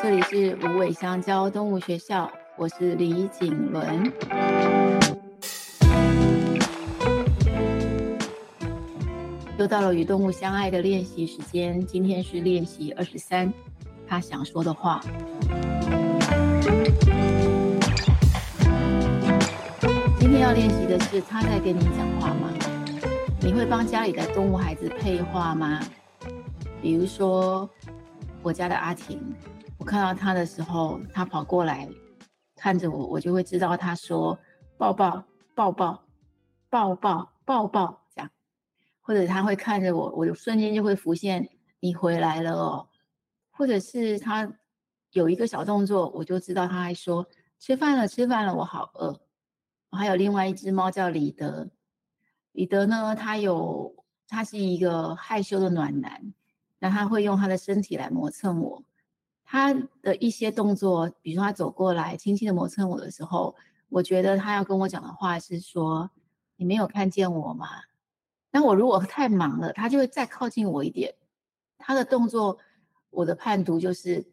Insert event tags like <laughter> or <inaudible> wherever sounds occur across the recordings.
这里是无尾香蕉动物学校，我是李景伦。又到了与动物相爱的练习时间，今天是练习二十三，他想说的话。今天要练习的是他在跟你讲话吗？你会帮家里的动物孩子配话吗？比如说我家的阿婷。看到他的时候，他跑过来看着我，我就会知道他说抱抱抱抱抱抱抱抱这样，或者他会看着我，我就瞬间就会浮现你回来了哦，或者是他有一个小动作，我就知道他还说吃饭了吃饭了，我好饿。我还有另外一只猫叫李德，李德呢，他有他是一个害羞的暖男，那他会用他的身体来磨蹭我。他的一些动作，比如说他走过来，轻轻的磨蹭我的时候，我觉得他要跟我讲的话是说：“你没有看见我吗？”那我如果太忙了，他就会再靠近我一点。他的动作，我的判读就是：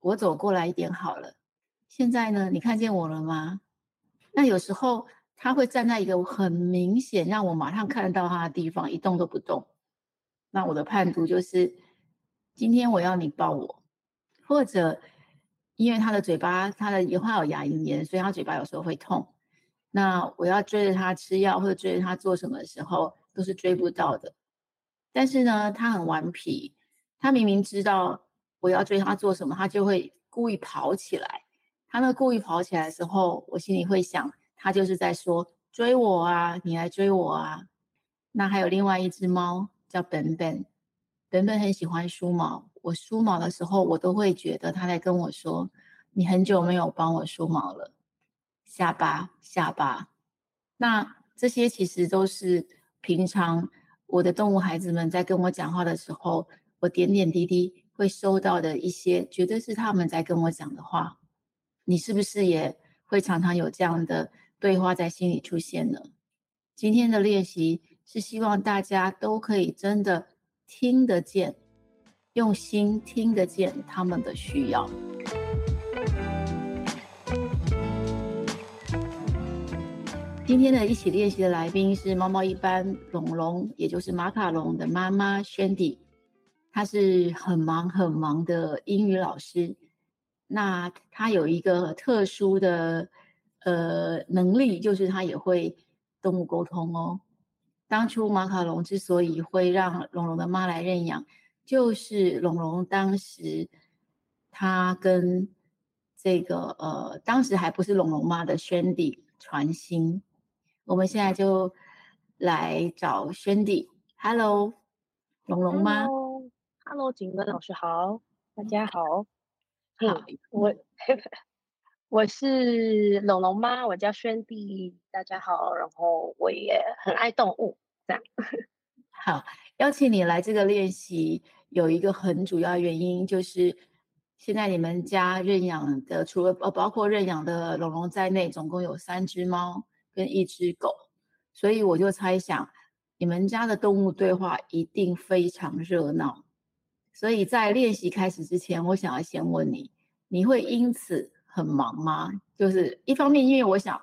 我走过来一点好了。现在呢，你看见我了吗？那有时候他会站在一个很明显让我马上看得到他的地方，一动都不动。那我的判读就是：今天我要你抱我。或者，因为他的嘴巴，他的也会有牙龈炎，所以他嘴巴有时候会痛。那我要追着他吃药，或者追着他做什么的时候，都是追不到的。但是呢，他很顽皮，他明明知道我要追他做什么，他就会故意跑起来。他那故意跑起来的时候，我心里会想，他就是在说追我啊，你来追我啊。那还有另外一只猫叫本本，本本很喜欢梳毛。我梳毛的时候，我都会觉得他在跟我说：“你很久没有帮我梳毛了。”下巴，下巴。那这些其实都是平常我的动物孩子们在跟我讲话的时候，我点点滴滴会收到的一些，绝对是他们在跟我讲的话。你是不是也会常常有这样的对话在心里出现呢？今天的练习是希望大家都可以真的听得见。用心听得见他们的需要。今天的一起练习的来宾是猫猫一班龙龙，也就是马卡龙的妈妈 Shandy，她是很忙很忙的英语老师。那她有一个特殊的呃能力，就是她也会动物沟通哦。当初马卡龙之所以会让龙龙的妈来认养。就是龙龙当时，他跟这个呃，当时还不是龙龙妈的轩弟传心。我们现在就来找轩迪。Hello，龙龙妈。Hello，景文老师好，大家好。好，我 <laughs> 我是龙龙妈，我叫轩弟，大家好。然后我也很爱动物，这样。<laughs> 好，邀请你来这个练习。有一个很主要原因，就是现在你们家认养的，除了呃包括认养的龙龙在内，总共有三只猫跟一只狗，所以我就猜想，你们家的动物对话一定非常热闹。所以在练习开始之前，我想要先问你，你会因此很忙吗？就是一方面，因为我想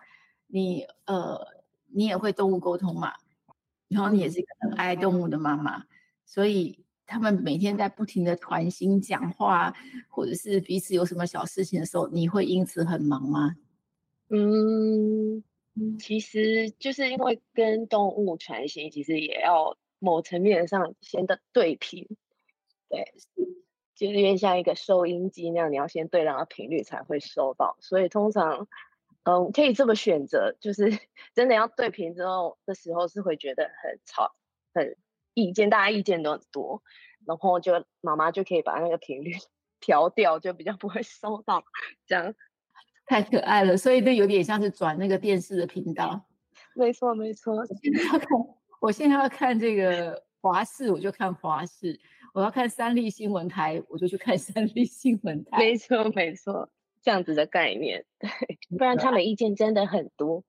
你呃，你也会动物沟通嘛，然后你也是一个很爱动物的妈妈，所以。他们每天在不停的传心讲话，或者是彼此有什么小事情的时候，你会因此很忙吗？嗯，其实就是因为跟动物传心，其实也要某层面上先的对频，对，就是有点像一个收音机那样，你要先对上频率才会收到。所以通常，嗯，可以这么选择，就是 <laughs> 真的要对频之后的时候，是会觉得很吵，很。意见，大家意见都很多，然后就妈妈就可以把那个频率 <laughs> 调掉，就比较不会收到这样。太可爱了，所以这有点像是转那个电视的频道。没错，没错。我现在要看，我现在要看这个华视，我就看华视；我要看三立新闻台，我就去看三立新闻台。没错，没错，这样子的概念。对，不然他们意见真的很多。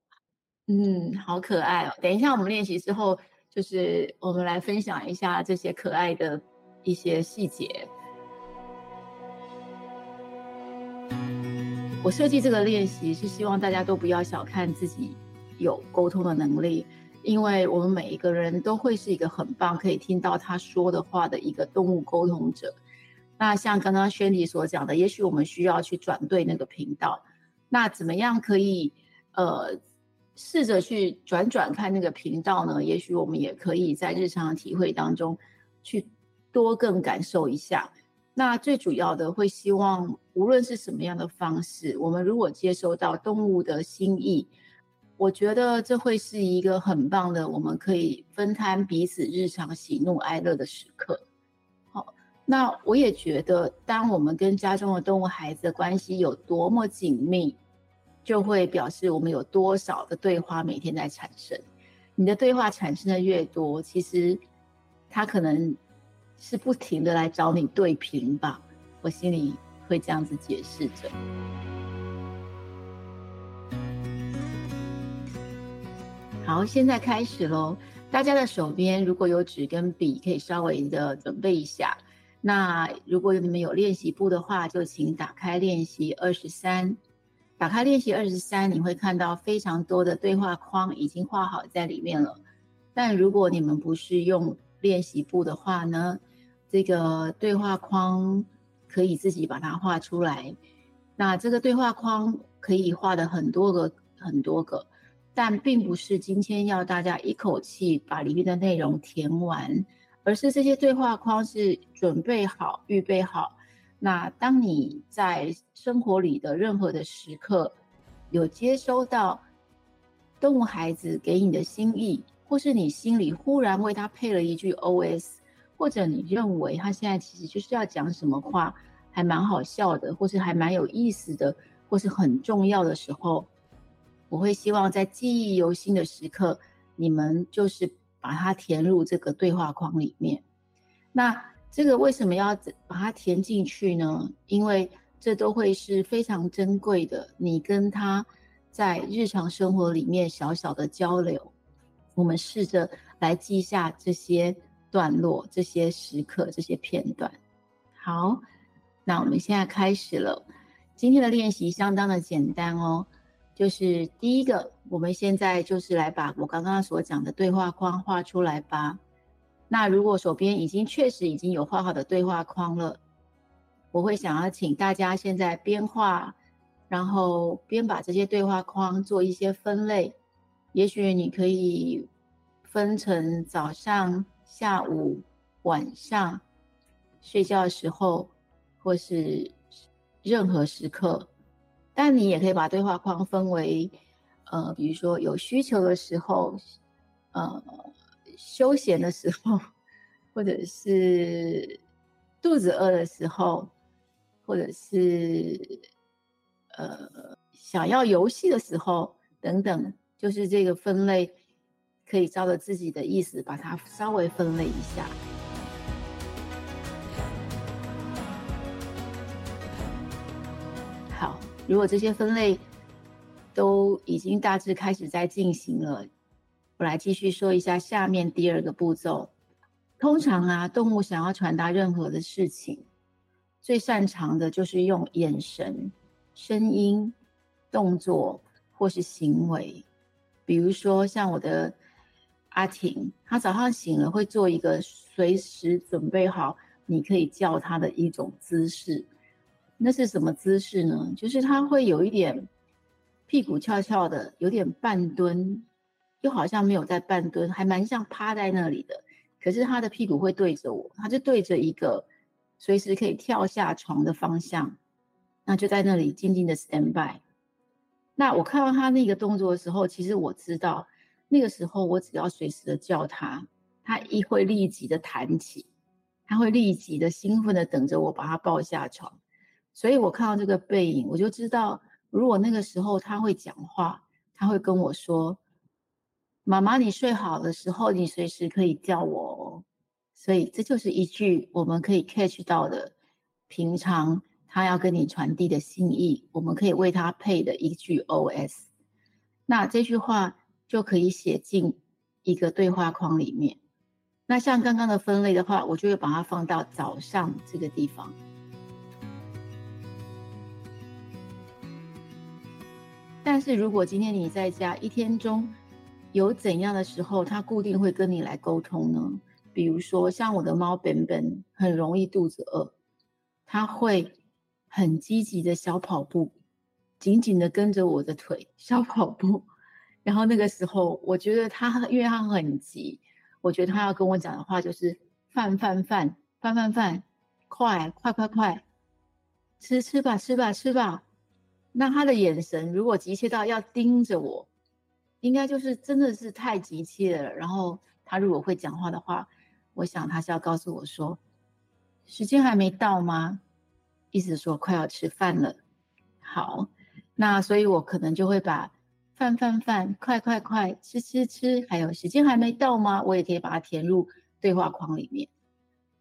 嗯，好可爱哦。等一下我们练习之后。就是我们来分享一下这些可爱的一些细节。我设计这个练习是希望大家都不要小看自己有沟通的能力，因为我们每一个人都会是一个很棒可以听到他说的话的一个动物沟通者。那像刚刚轩迪所讲的，也许我们需要去转对那个频道。那怎么样可以呃试着去转转看那个频道呢？也许我们也可以在日常的体会当中去多更感受一下。那最主要的会希望，无论是什么样的方式，我们如果接收到动物的心意，我觉得这会是一个很棒的，我们可以分摊彼此日常喜怒哀乐的时刻。好，那我也觉得，当我们跟家中的动物孩子的关系有多么紧密，就会表示我们有多少的对话每天在产生。你的对话产生的越多，其实它可能。是不停的来找你对频吧，我心里会这样子解释着。好，现在开始喽。大家的手边如果有纸跟笔，可以稍微的准备一下。那如果你们有练习簿的话，就请打开练习二十三。打开练习二十三，你会看到非常多的对话框已经画好在里面了。但如果你们不是用练习簿的话呢，这个对话框可以自己把它画出来。那这个对话框可以画的很多个很多个，但并不是今天要大家一口气把里面的内容填完，而是这些对话框是准备好、预备好。那当你在生活里的任何的时刻，有接收到动物孩子给你的心意。或是你心里忽然为他配了一句 OS，或者你认为他现在其实就是要讲什么话，还蛮好笑的，或是还蛮有意思的，或是很重要的时候，我会希望在记忆犹新的时刻，你们就是把它填入这个对话框里面。那这个为什么要把它填进去呢？因为这都会是非常珍贵的，你跟他在日常生活里面小小的交流。我们试着来记下这些段落、这些时刻、这些片段。好，那我们现在开始了。今天的练习相当的简单哦，就是第一个，我们现在就是来把我刚刚所讲的对话框画出来吧。那如果手边已经确实已经有画好的对话框了，我会想要请大家现在边画，然后边把这些对话框做一些分类。也许你可以分成早上、下午、晚上、睡觉的时候，或是任何时刻。但你也可以把对话框分为，呃，比如说有需求的时候，呃，休闲的时候，或者是肚子饿的时候，或者是呃想要游戏的时候等等。就是这个分类，可以照着自己的意思把它稍微分类一下。好，如果这些分类都已经大致开始在进行了，我来继续说一下下面第二个步骤。通常啊，动物想要传达任何的事情，最擅长的就是用眼神、声音、动作或是行为。比如说，像我的阿婷，她早上醒了会做一个随时准备好你可以叫她的一种姿势。那是什么姿势呢？就是她会有一点屁股翘翘的，有点半蹲，又好像没有在半蹲，还蛮像趴在那里的。可是他的屁股会对着我，他就对着一个随时可以跳下床的方向，那就在那里静静的 stand by。那我看到他那个动作的时候，其实我知道，那个时候我只要随时的叫他，他一会立即的弹起，他会立即的兴奋的等着我把他抱下床。所以我看到这个背影，我就知道，如果那个时候他会讲话，他会跟我说：“妈妈，你睡好的时候，你随时可以叫我哦。”所以这就是一句我们可以 catch 到的平常。他要跟你传递的心意，我们可以为他配的一句 OS，那这句话就可以写进一个对话框里面。那像刚刚的分类的话，我就会把它放到早上这个地方。但是如果今天你在家一天中有怎样的时候，他固定会跟你来沟通呢？比如说，像我的猫本本很容易肚子饿，它会很积极的小跑步，紧紧的跟着我的腿小跑步。然后那个时候，我觉得它，因为它很急，我觉得它要跟我讲的话就是饭饭饭饭饭饭，快快快快，吃吃吧吃吧吃吧。那他的眼神如果急切到要盯着我，应该就是真的是太急切了。然后他如果会讲话的话。我想他是要告诉我说，时间还没到吗？意思说快要吃饭了。好，那所以我可能就会把饭饭饭，快快快，吃吃吃，还有时间还没到吗？我也可以把它填入对话框里面。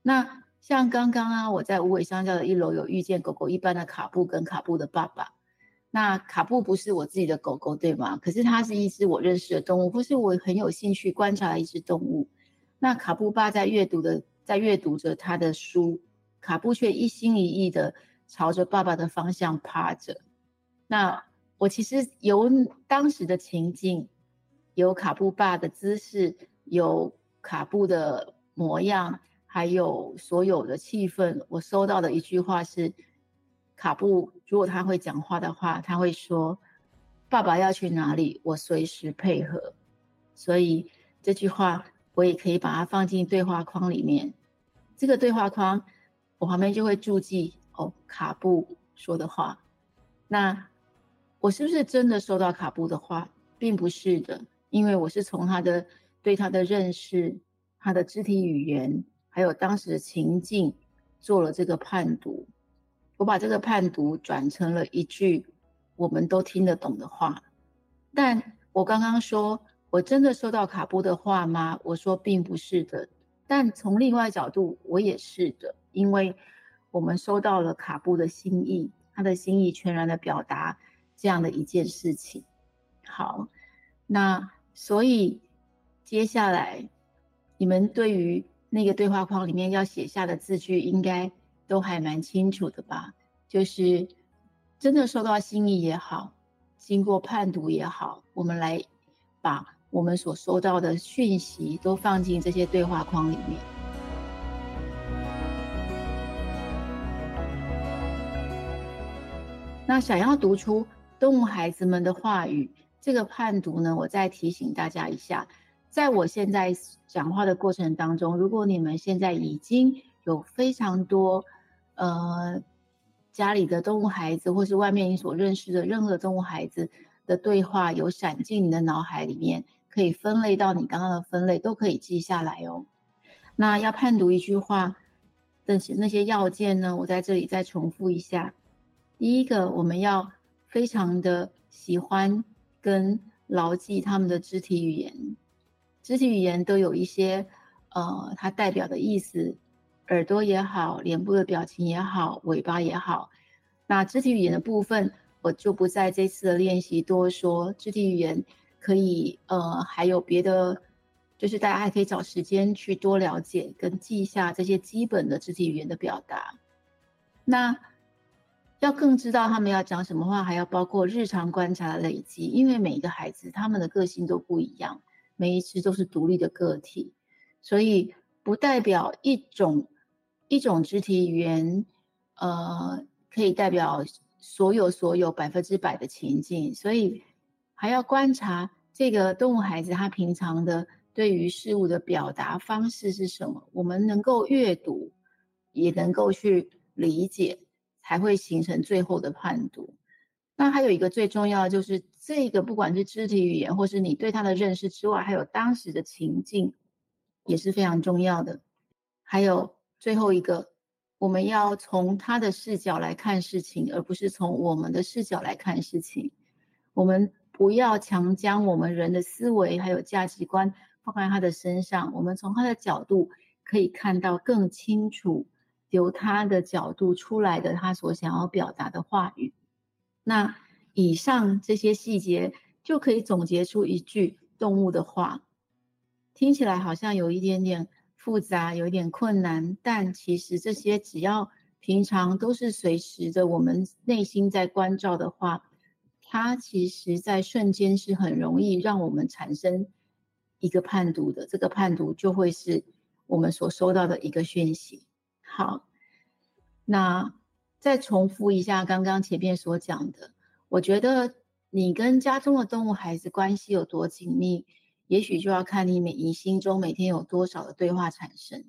那像刚刚啊，我在无尾香蕉的一楼有遇见狗狗一般的卡布跟卡布的爸爸。那卡布不是我自己的狗狗，对吗？可是它是一只我认识的动物，或是我很有兴趣观察的一只动物。那卡布爸在阅读的，在阅读着他的书，卡布却一心一意的朝着爸爸的方向趴着。那我其实有当时的情境，有卡布爸的姿势，有卡布的模样，还有所有的气氛。我收到的一句话是：卡布如果他会讲话的话，他会说：“爸爸要去哪里，我随时配合。”所以这句话。我也可以把它放进对话框里面。这个对话框，我旁边就会注记哦，卡布说的话。那我是不是真的收到卡布的话？并不是的，因为我是从他的对他的认识、他的肢体语言，还有当时的情境做了这个判读。我把这个判读转成了一句我们都听得懂的话。但我刚刚说。我真的收到卡布的话吗？我说并不是的，但从另外角度，我也是的，因为我们收到了卡布的心意，他的心意全然的表达这样的一件事情。好，那所以接下来你们对于那个对话框里面要写下的字句，应该都还蛮清楚的吧？就是真的收到心意也好，经过判读也好，我们来把。我们所收到的讯息都放进这些对话框里面。那想要读出动物孩子们的话语，这个判读呢，我再提醒大家一下，在我现在讲话的过程当中，如果你们现在已经有非常多，呃，家里的动物孩子，或是外面你所认识的任何动物孩子的对话，有闪进你的脑海里面。可以分类到你刚刚的分类，都可以记下来哦。那要判读一句话的那些要件呢？我在这里再重复一下。第一个，我们要非常的喜欢跟牢记他们的肢体语言，肢体语言都有一些呃，它代表的意思，耳朵也好，脸部的表情也好，尾巴也好。那肢体语言的部分，我就不在这次的练习多说。肢体语言。可以，呃，还有别的，就是大家还可以找时间去多了解跟记下这些基本的肢体语言的表达。那要更知道他们要讲什么话，还要包括日常观察的累积，因为每一个孩子他们的个性都不一样，每一只都是独立的个体，所以不代表一种一种肢体语言，呃，可以代表所有所有百分之百的情境，所以。还要观察这个动物孩子他平常的对于事物的表达方式是什么，我们能够阅读，也能够去理解，才会形成最后的判读。那还有一个最重要的就是这个，不管是肢体语言，或是你对他的认识之外，还有当时的情境，也是非常重要的。还有最后一个，我们要从他的视角来看事情，而不是从我们的视角来看事情。我们。不要强将我们人的思维还有价值观放在他的身上，我们从他的角度可以看到更清楚，由他的角度出来的他所想要表达的话语。那以上这些细节就可以总结出一句动物的话，听起来好像有一点点复杂，有一点困难，但其实这些只要平常都是随时的，我们内心在关照的话。它其实在瞬间是很容易让我们产生一个判读的，这个判读就会是我们所收到的一个讯息。好，那再重复一下刚刚前面所讲的，我觉得你跟家中的动物孩子关系有多紧密，也许就要看你每你心中每天有多少的对话产生，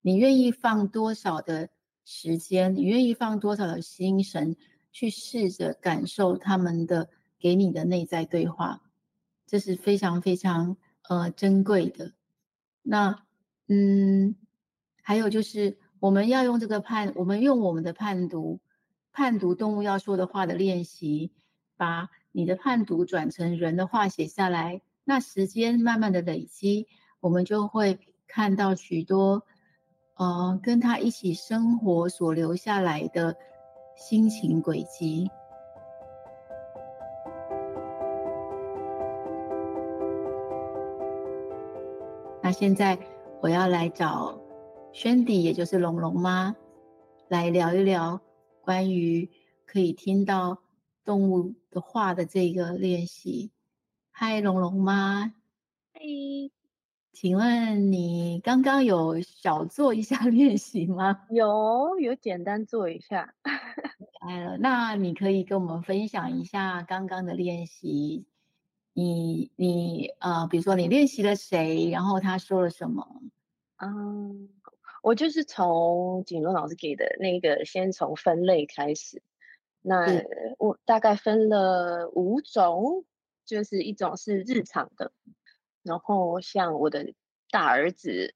你愿意放多少的时间，你愿意放多少的心神。去试着感受他们的给你的内在对话，这是非常非常呃珍贵的。那嗯，还有就是我们要用这个判，我们用我们的判读，判读动物要说的话的练习，把你的判读转成人的话写下来。那时间慢慢的累积，我们就会看到许多呃跟他一起生活所留下来的。心情轨迹。那现在我要来找轩迪，也就是龙龙妈，来聊一聊关于可以听到动物的话的这个练习。嗨，龙龙妈。嗨，请问你刚刚有小做一下 <laughs> 练习吗？有，有简单做一下。呃，那你可以跟我们分享一下刚刚的练习。你你呃，比如说你练习了谁，然后他说了什么？嗯，我就是从景伦老师给的那个，先从分类开始。那我大概分了五种，就是一种是日常的，然后像我的大儿子，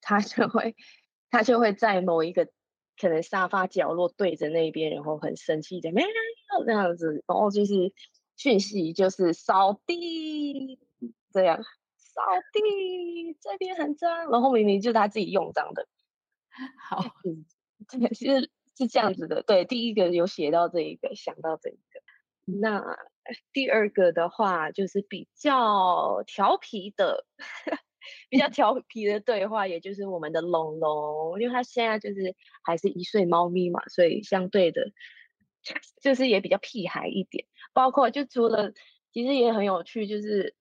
他就会他就会在某一个。可能沙发角落对着那边，然后很生气的喵这样子，然后就是讯息就是扫地这样，扫地这边很脏，然后明明就是他自己用脏的。<laughs> 好，这个是是这样子的。对，第一个有写到这一个，想到这一个。那第二个的话就是比较调皮的。<laughs> 比较调皮的对话，也就是我们的龙龙，因为他现在就是还是一岁猫咪嘛，所以相对的，<laughs> 就是也比较屁孩一点。包括就除了，其实也很有趣，就是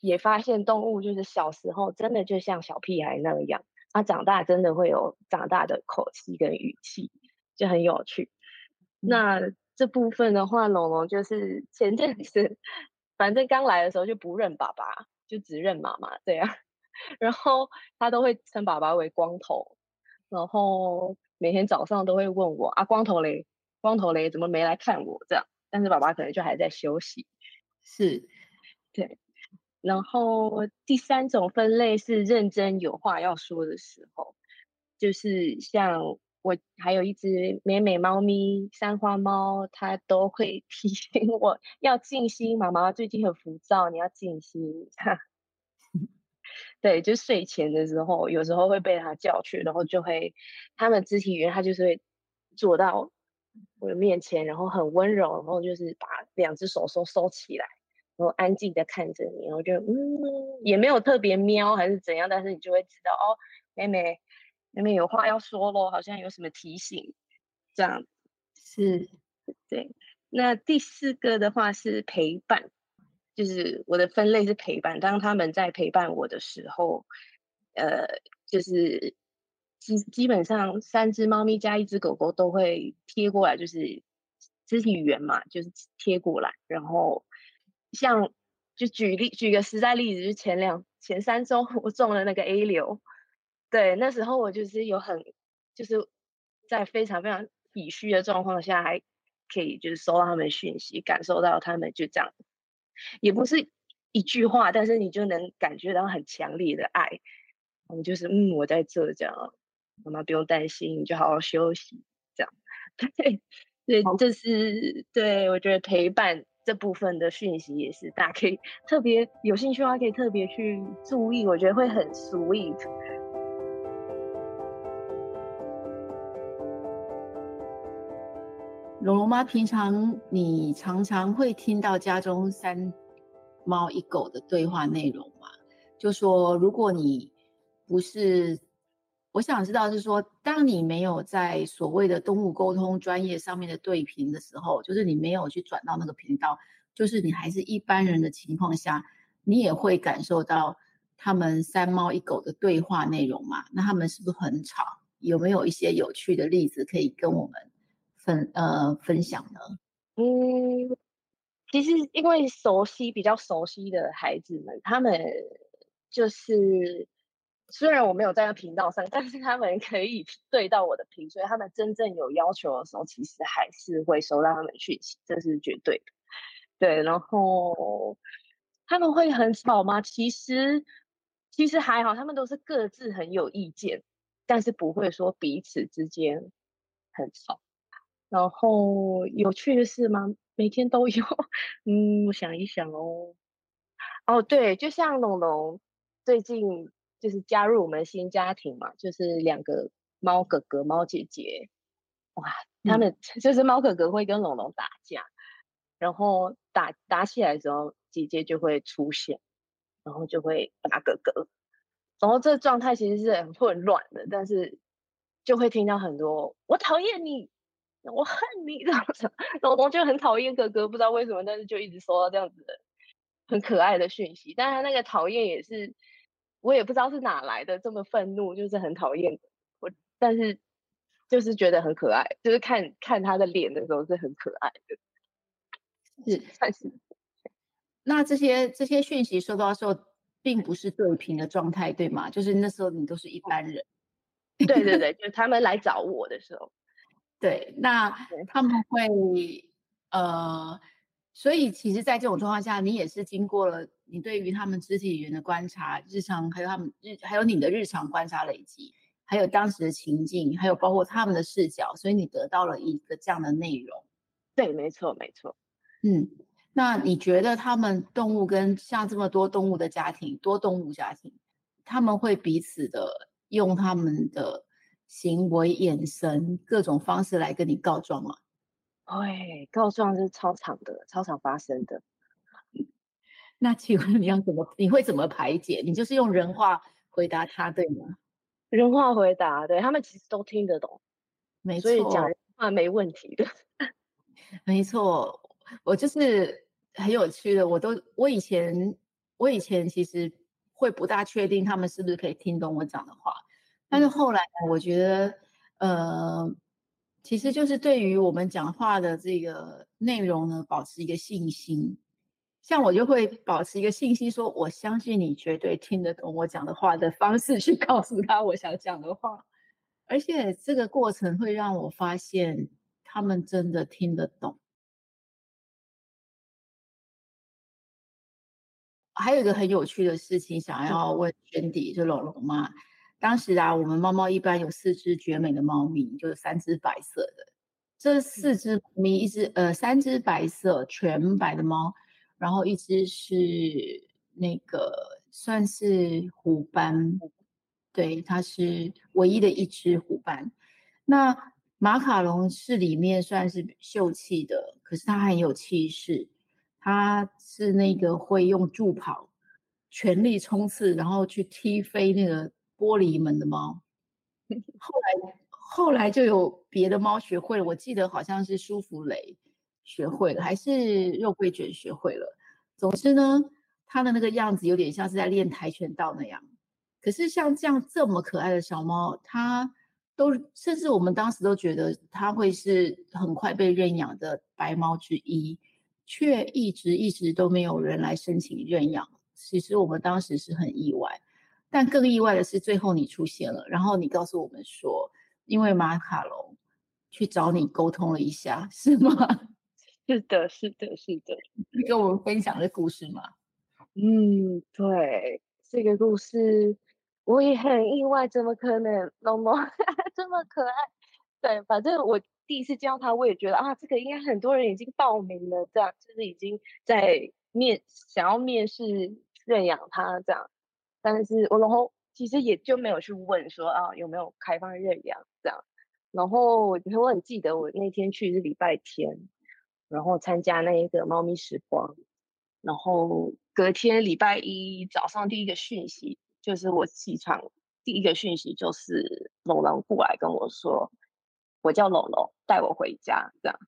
也发现动物就是小时候真的就像小屁孩那样，他长大真的会有长大的口气跟语气，就很有趣。那这部分的话，龙龙就是前阵子，反正刚来的时候就不认爸爸，就只认妈妈这样。<laughs> 然后他都会称爸爸为光头，然后每天早上都会问我啊，光头嘞，光头嘞，怎么没来看我这样？但是爸爸可能就还在休息。是，对。然后第三种分类是认真有话要说的时候，就是像我还有一只美美猫咪三花猫，它都会提醒我要静心，妈妈最近很浮躁，你要静心。<laughs> 对，就睡前的时候，有时候会被它叫去，然后就会，他们肢体语言，它就是会坐到我的面前，然后很温柔，然后就是把两只手收收起来，然后安静的看着你，然后就嗯，也没有特别喵还是怎样，但是你就会知道哦，妹妹，妹妹有话要说咯，好像有什么提醒，这样是，对。那第四个的话是陪伴。就是我的分类是陪伴，当他们在陪伴我的时候，呃，就是基基本上三只猫咪加一只狗狗都会贴过来，就是肢体语言嘛，就是贴过来。然后像就举例举个实在例子，就是前两前三周 <laughs> 我中了那个 A 流，对，那时候我就是有很就是在非常非常体虚的状况下，还可以就是收到他们讯息，感受到他们就这样。也不是一句话，但是你就能感觉到很强烈的爱。我们就是，嗯，我在这，这样，妈妈不用担心，你就好好休息，这样。<laughs> 对，对，这是对我觉得陪伴这部分的讯息也是，大家可以特别有兴趣的话，可以特别去注意，我觉得会很 sweet。龙龙妈，平常你常常会听到家中三猫一狗的对话内容吗？就说如果你不是我想知道是说，当你没有在所谓的动物沟通专业上面的对频的时候，就是你没有去转到那个频道，就是你还是一般人的情况下，你也会感受到他们三猫一狗的对话内容嘛？那他们是不是很吵？有没有一些有趣的例子可以跟我们分呃分享呢？嗯，其实因为熟悉比较熟悉的孩子们，他们就是。虽然我没有在那频道上，但是他们可以对到我的频，所以他们真正有要求的时候，其实还是会收到他们讯息，这是绝对的。对，然后他们会很吵吗？其实其实还好，他们都是各自很有意见，但是不会说彼此之间很吵。然后有趣的事吗？<laughs> 每天都有。<laughs> 嗯，我想一想哦。哦，对，就像龙龙最近。就是加入我们新家庭嘛，就是两个猫哥哥、猫姐姐，哇，他们 <laughs> 就是猫哥哥会跟龙龙打架，嗯、然后打打起来的时候，姐姐就会出现，然后就会打哥哥，然后这状态其实是很混乱的，但是就会听到很多“我讨厌你，我恨你”这样子，龙龙就很讨厌哥哥，不知道为什么，但是就一直收到这样子的很可爱的讯息，但他那个讨厌也是。我也不知道是哪来的这么愤怒，就是很讨厌我，但是就是觉得很可爱，就是看看他的脸的时候是很可爱的，是算是。<laughs> 那这些这些讯息收到的时候，并不是对频的状态，对吗？就是那时候你都是一般人。对对对，就是他们来找我的时候。对，那他们会呃。所以，其实，在这种状况下，你也是经过了你对于他们肢体语言的观察，日常还有他们日，还有你的日常观察累积，还有当时的情境，还有包括他们的视角，所以你得到了一个这样的内容。对，没错，没错。嗯，那你觉得他们动物跟像这么多动物的家庭，多动物家庭，他们会彼此的用他们的行为、眼神各种方式来跟你告状吗？会，告状是超常的，超常发生的。<laughs> 那请问你要怎么？你会怎么排解？你就是用人话回答他，对吗？人话回答，对，他们其实都听得懂，没错，所以讲人话没问题的。<laughs> 没错，我就是很有趣的，我都我以前我以前其实会不大确定他们是不是可以听懂我讲的话，但是后来我觉得，呃。其实就是对于我们讲话的这个内容呢，保持一个信心。像我就会保持一个信心，说我相信你绝对听得懂我讲的话的方式去告诉他我想讲的话。而且这个过程会让我发现他们真的听得懂。还有一个很有趣的事情想要问轩迪，就龙龙嘛。当时啊，我们猫猫一般有四只绝美的猫咪，就是三只白色的。这四只猫咪，一只呃，三只白色全白的猫，然后一只是那个算是虎斑，对，它是唯一的一只虎斑。那马卡龙是里面算是秀气的，可是它很有气势，它是那个会用助跑，全力冲刺，然后去踢飞那个。玻璃门的猫，后来后来就有别的猫学会了。我记得好像是舒芙蕾学会了，还是肉桂卷学会了。总之呢，它的那个样子有点像是在练跆拳道那样。可是像这样这么可爱的小猫，它都甚至我们当时都觉得它会是很快被认养的白猫之一，却一直一直都没有人来申请认养。其实我们当时是很意外。但更意外的是，最后你出现了，然后你告诉我们说，因为马卡龙去找你沟通了一下，是吗？<laughs> 是的，是的，是的。你跟我们分享这故事吗？嗯，对，这个故事我也很意外，怎么可能，龙龙 <laughs> 这么可爱？对，反正我第一次见到他，我也觉得啊，这个应该很多人已经报名了，这样就是已经在面想要面试认养他这样。但是我然后其实也就没有去问说啊有没有开放认养这样，然后我我很记得我那天去是礼拜天，然后参加那一个猫咪时光，然后隔天礼拜一早上第一个讯息就是我起床第一个讯息就是龙龙过来跟我说，我叫龙龙，带我回家这样。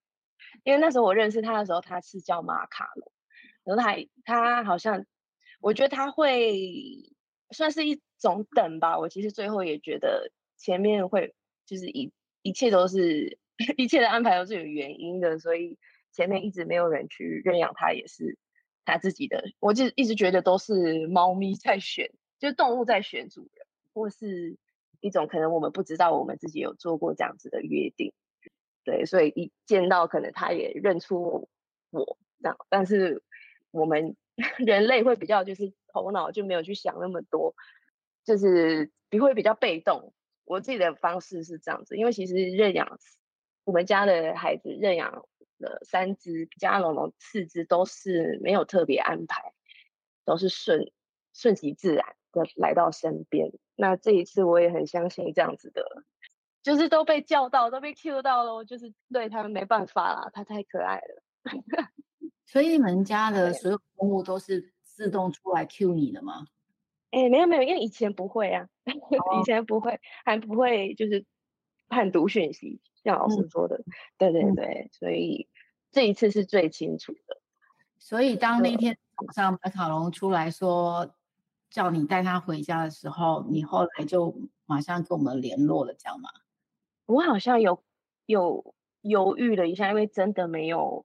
因为那时候我认识他的时候，他是叫马卡龙，然后他他好像，我觉得他会算是一种等吧。我其实最后也觉得前面会就是一一切都是 <laughs> 一切的安排都是有原因的，所以前面一直没有人去认养它，也是他自己的。我就一直觉得都是猫咪在选，就是动物在选主人，或是一种可能我们不知道，我们自己有做过这样子的约定。对，所以一见到可能他也认出我这样，但是我们 <laughs> 人类会比较就是头脑就没有去想那么多，就是比会比较被动。我自己的方式是这样子，因为其实认养我们家的孩子认养了三只，加龙龙四只都是没有特别安排，都是顺顺其自然的来到身边。那这一次我也很相信这样子的。就是都被叫到，都被 cue 到了，就是对他们没办法啦，他太可爱了。所以你们家 <laughs> 的所有动物都是自动出来 cue 你的吗？哎、欸，没有没有，因为以前不会啊，<laughs> 哦、以前不会，还不会就是判读讯息，像老师说的，嗯、对对对，所以这一次是最清楚的。所以当那天早上马卡龙出来说叫你带他回家的时候，你后来就马上跟我们联络了，这样吗？我好像有有犹豫了一下，因为真的没有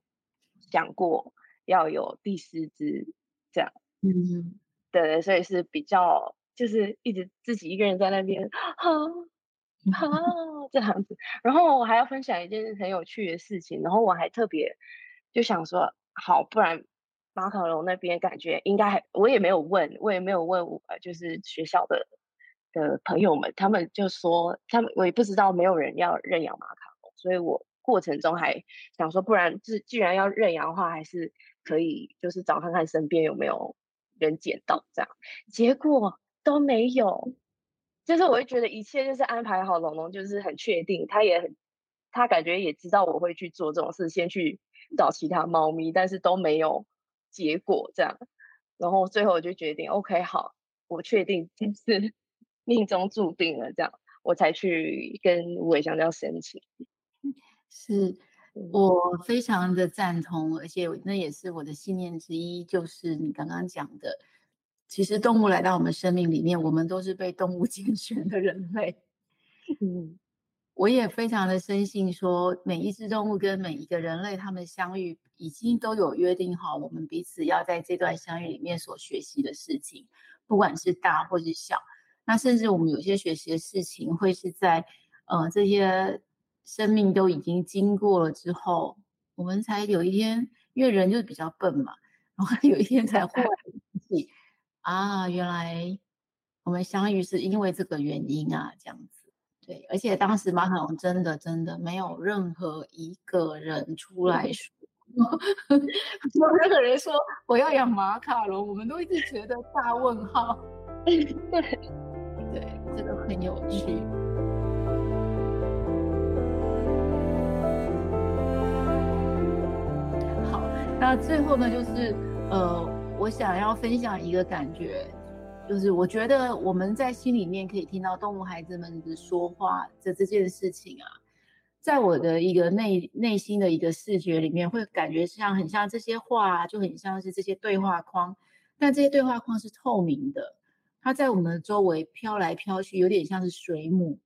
想过要有第四只这样。嗯，对，所以是比较就是一直自己一个人在那边，啊啊 <laughs> 这样子。然后我还要分享一件很有趣的事情，然后我还特别就想说，好，不然马卡龙那边感觉应该还，我也没有问，我也没有问，呃，就是学校的。的朋友们，他们就说，他们我也不知道没有人要认养马卡龙，所以我过程中还想说，不然既既然要认养的话，还是可以就是找看看身边有没有人捡到这样，结果都没有，就是我会觉得一切就是安排好，龙龙就是很确定，他也很他感觉也知道我会去做这种事，先去找其他猫咪，但是都没有结果这样，然后最后我就决定，OK 好，我确定就是。<laughs> 命中注定了，这样我才去跟无尾香蕉申请。是我非常的赞同，而且那也是我的信念之一，就是你刚刚讲的，其实动物来到我们生命里面，我们都是被动物 <laughs> 拣选的人类。<laughs> 嗯，我也非常的深信说，每一只动物跟每一个人类，他们相遇已经都有约定好，我们彼此要在这段相遇里面所学习的事情，不管是大或是小。那甚至我们有些学习的事情，会是在呃这些生命都已经经过了之后，我们才有一天，因为人就是比较笨嘛，然后有一天才忽然 <laughs> 想起啊，原来我们相遇是因为这个原因啊，这样子。对，而且当时马卡龙真的真的没有任何一个人出来说，<laughs> 没有任何人说我要养马卡龙，我们都一直觉得大问号。对。<laughs> 对，这个很有趣。那最后呢，就是呃，我想要分享一个感觉，就是我觉得我们在心里面可以听到动物孩子们的说话的这件事情啊，在我的一个内内心的一个视觉里面，会感觉像很像这些话，就很像是这些对话框，但这些对话框是透明的。它在我们的周围飘来飘去，有点像是水母。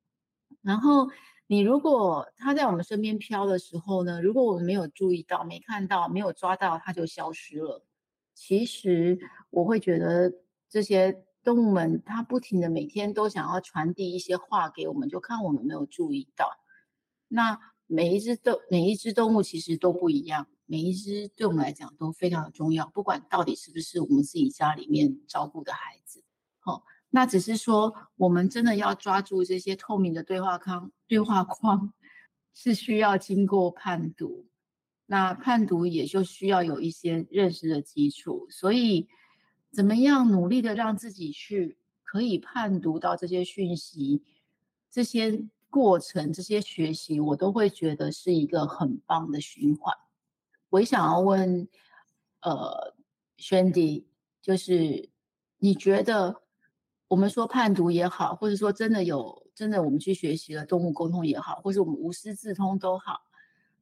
然后你如果它在我们身边飘的时候呢，如果我们没有注意到、没看到、没有抓到，它就消失了。其实我会觉得这些动物们，它不停的每天都想要传递一些话给我们，就看我们没有注意到。那每一只动每一只动物其实都不一样，每一只对我们来讲都非常的重要，不管到底是不是我们自己家里面照顾的孩子。哦，那只是说，我们真的要抓住这些透明的对话框，对话框是需要经过判读，那判读也就需要有一些认识的基础。所以，怎么样努力的让自己去可以判读到这些讯息，这些过程，这些学习，我都会觉得是一个很棒的循环。我也想要问，呃，轩迪，就是你觉得？我们说判读也好，或者说真的有真的我们去学习了动物沟通也好，或者我们无师自通都好，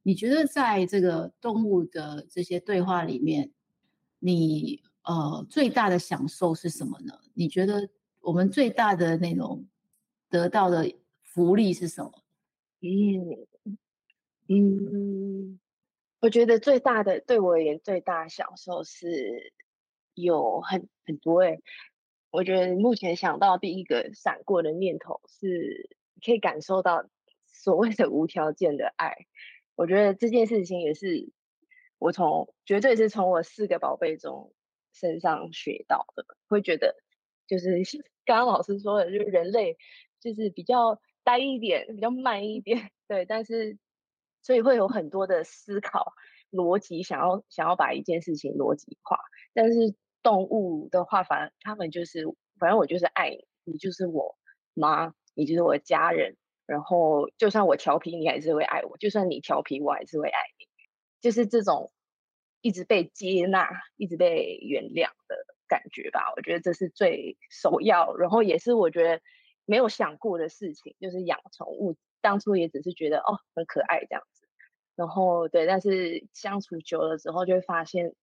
你觉得在这个动物的这些对话里面，你呃最大的享受是什么呢？你觉得我们最大的那种得到的福利是什么？嗯嗯，我觉得最大的对我而言最大的享受是有很很多诶。我觉得目前想到第一个闪过的念头是，可以感受到所谓的无条件的爱。我觉得这件事情也是我从绝对是从我四个宝贝中身上学到的。会觉得就是 <laughs> 刚刚老师说的，就是人类就是比较呆一点，比较慢一点，<laughs> 对，但是所以会有很多的思考逻辑，想要想要把一件事情逻辑化，但是。动物的话，反正他们就是，反正我就是爱你，你就是我妈，你就是我的家人。然后，就算我调皮，你还是会爱我；就算你调皮，我还是会爱你。就是这种一直被接纳、一直被原谅的感觉吧。我觉得这是最首要，然后也是我觉得没有想过的事情，就是养宠物。当初也只是觉得哦，很可爱这样子。然后对，但是相处久了之后，就会发现。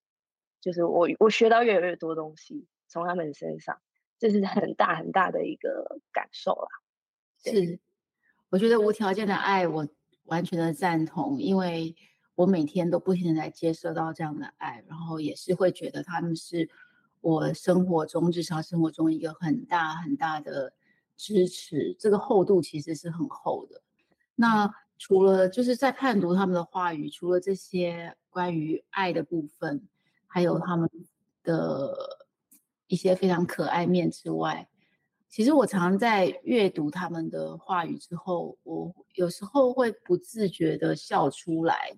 就是我，我学到越来越多东西从他们身上，这是很大很大的一个感受啦。是，我觉得无条件的爱，我完全的赞同，因为我每天都不停的在接受到这样的爱，然后也是会觉得他们是我生活中日常生活中一个很大很大的支持，这个厚度其实是很厚的。那除了就是在判读他们的话语，除了这些关于爱的部分。还有他们的一些非常可爱面之外，其实我常常在阅读他们的话语之后，我有时候会不自觉的笑出来，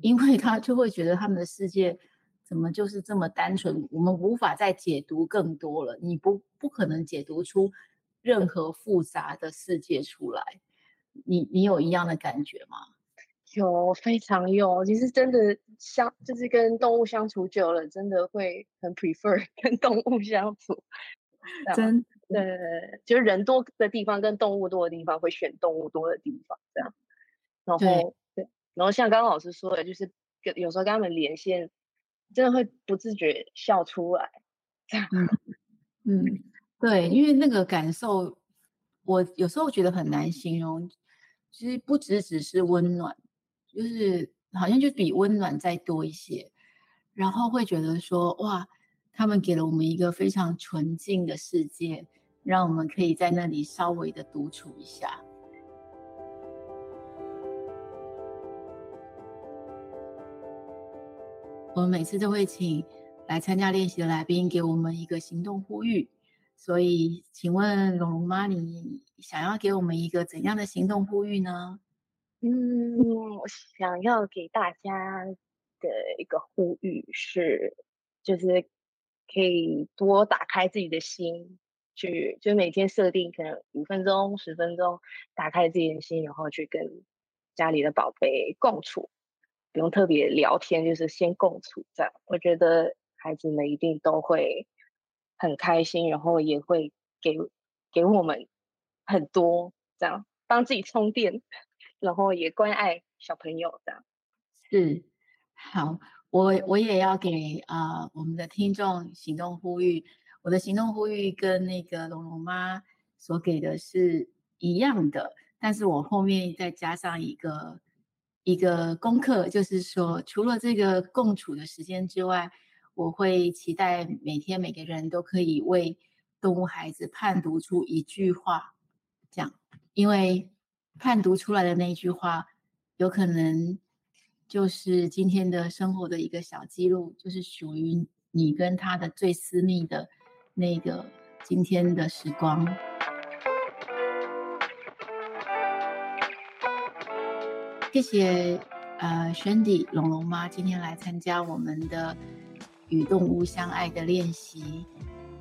因为他就会觉得他们的世界怎么就是这么单纯，我们无法再解读更多了，你不不可能解读出任何复杂的世界出来，你你有一样的感觉吗？有，非常有。其实真的相，就是跟动物相处久了，真的会很 prefer <laughs> 跟动物相处。真的，对，就是人多的地方跟动物多的地方，会选动物多的地方。这样，然后对，对，然后像刚刚老师说的，就是跟有时候跟他们连线，真的会不自觉笑出来。这样，嗯，嗯，对，因为那个感受，我有时候觉得很难形容。其实不只只是温暖。就是好像就比温暖再多一些，然后会觉得说哇，他们给了我们一个非常纯净的世界，让我们可以在那里稍微的独处一下。我们每次都会请来参加练习的来宾给我们一个行动呼吁，所以请问龙龙妈，你想要给我们一个怎样的行动呼吁呢？嗯，我想要给大家的一个呼吁是，就是可以多打开自己的心，去就每天设定可能五分钟、十分钟，打开自己的心，然后去跟家里的宝贝共处，不用特别聊天，就是先共处这样。我觉得孩子们一定都会很开心，然后也会给给我们很多这样，帮自己充电。然后也关爱小朋友的，是好，我我也要给啊、我们的听众行动呼吁，我的行动呼吁跟那个龙龙妈所给的是一样的，但是我后面再加上一个一个功课，就是说除了这个共处的时间之外，我会期待每天每个人都可以为动物孩子判读出一句话，这样，因为。判读出来的那一句话，有可能就是今天的生活的一个小记录，就是属于你跟他的最私密的那个今天的时光。谢谢呃，Shandy 龙龙妈今天来参加我们的与动物相爱的练习。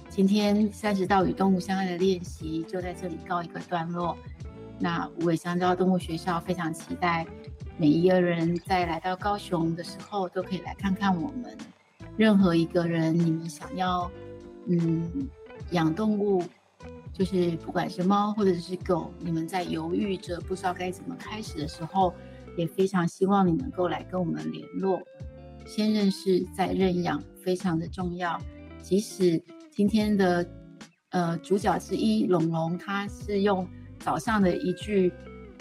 今天三十道与动物相爱的练习就在这里告一个段落。那无尾香蕉动物学校非常期待每一个人在来到高雄的时候都可以来看看我们。任何一个人，你们想要嗯养动物，就是不管是猫或者是狗，你们在犹豫着不知道该怎么开始的时候，也非常希望你能够来跟我们联络。先认识再认养，非常的重要。即使今天的呃主角之一龙龙，他是用早上的一句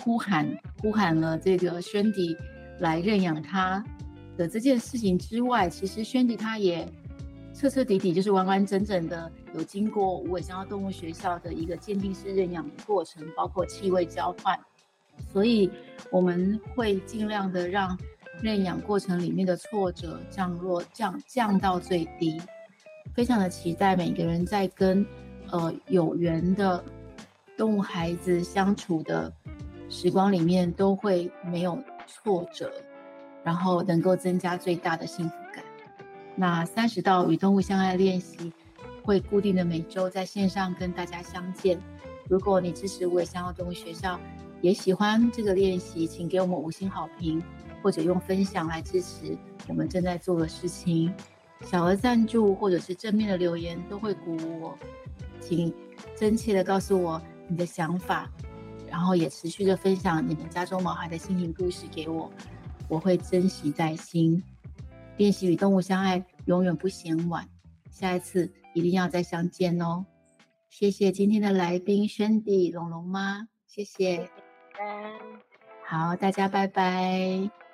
呼喊，呼喊了这个轩迪来认养他的这件事情之外，其实轩迪他也。彻彻底底就是完完整整的有经过无尾香蕉动物学校的一个鉴定式认养的过程，包括气味交换，所以我们会尽量的让认养过程里面的挫折降落降降到最低。非常的期待每个人在跟呃有缘的动物孩子相处的时光里面都会没有挫折，然后能够增加最大的幸福感。那三十道与动物相爱练习会固定的每周在线上跟大家相见。如果你支持无尾香蕉动物学校，也喜欢这个练习，请给我们五星好评，或者用分享来支持我们正在做的事情。小额赞助或者是正面的留言都会鼓舞我，请真切的告诉我你的想法，然后也持续的分享你们家中毛孩的心情故事给我，我会珍惜在心。练习与动物相爱，永远不嫌晚。下一次一定要再相见哦！谢谢今天的来宾轩迪龙龙妈，谢谢。好，大家拜拜。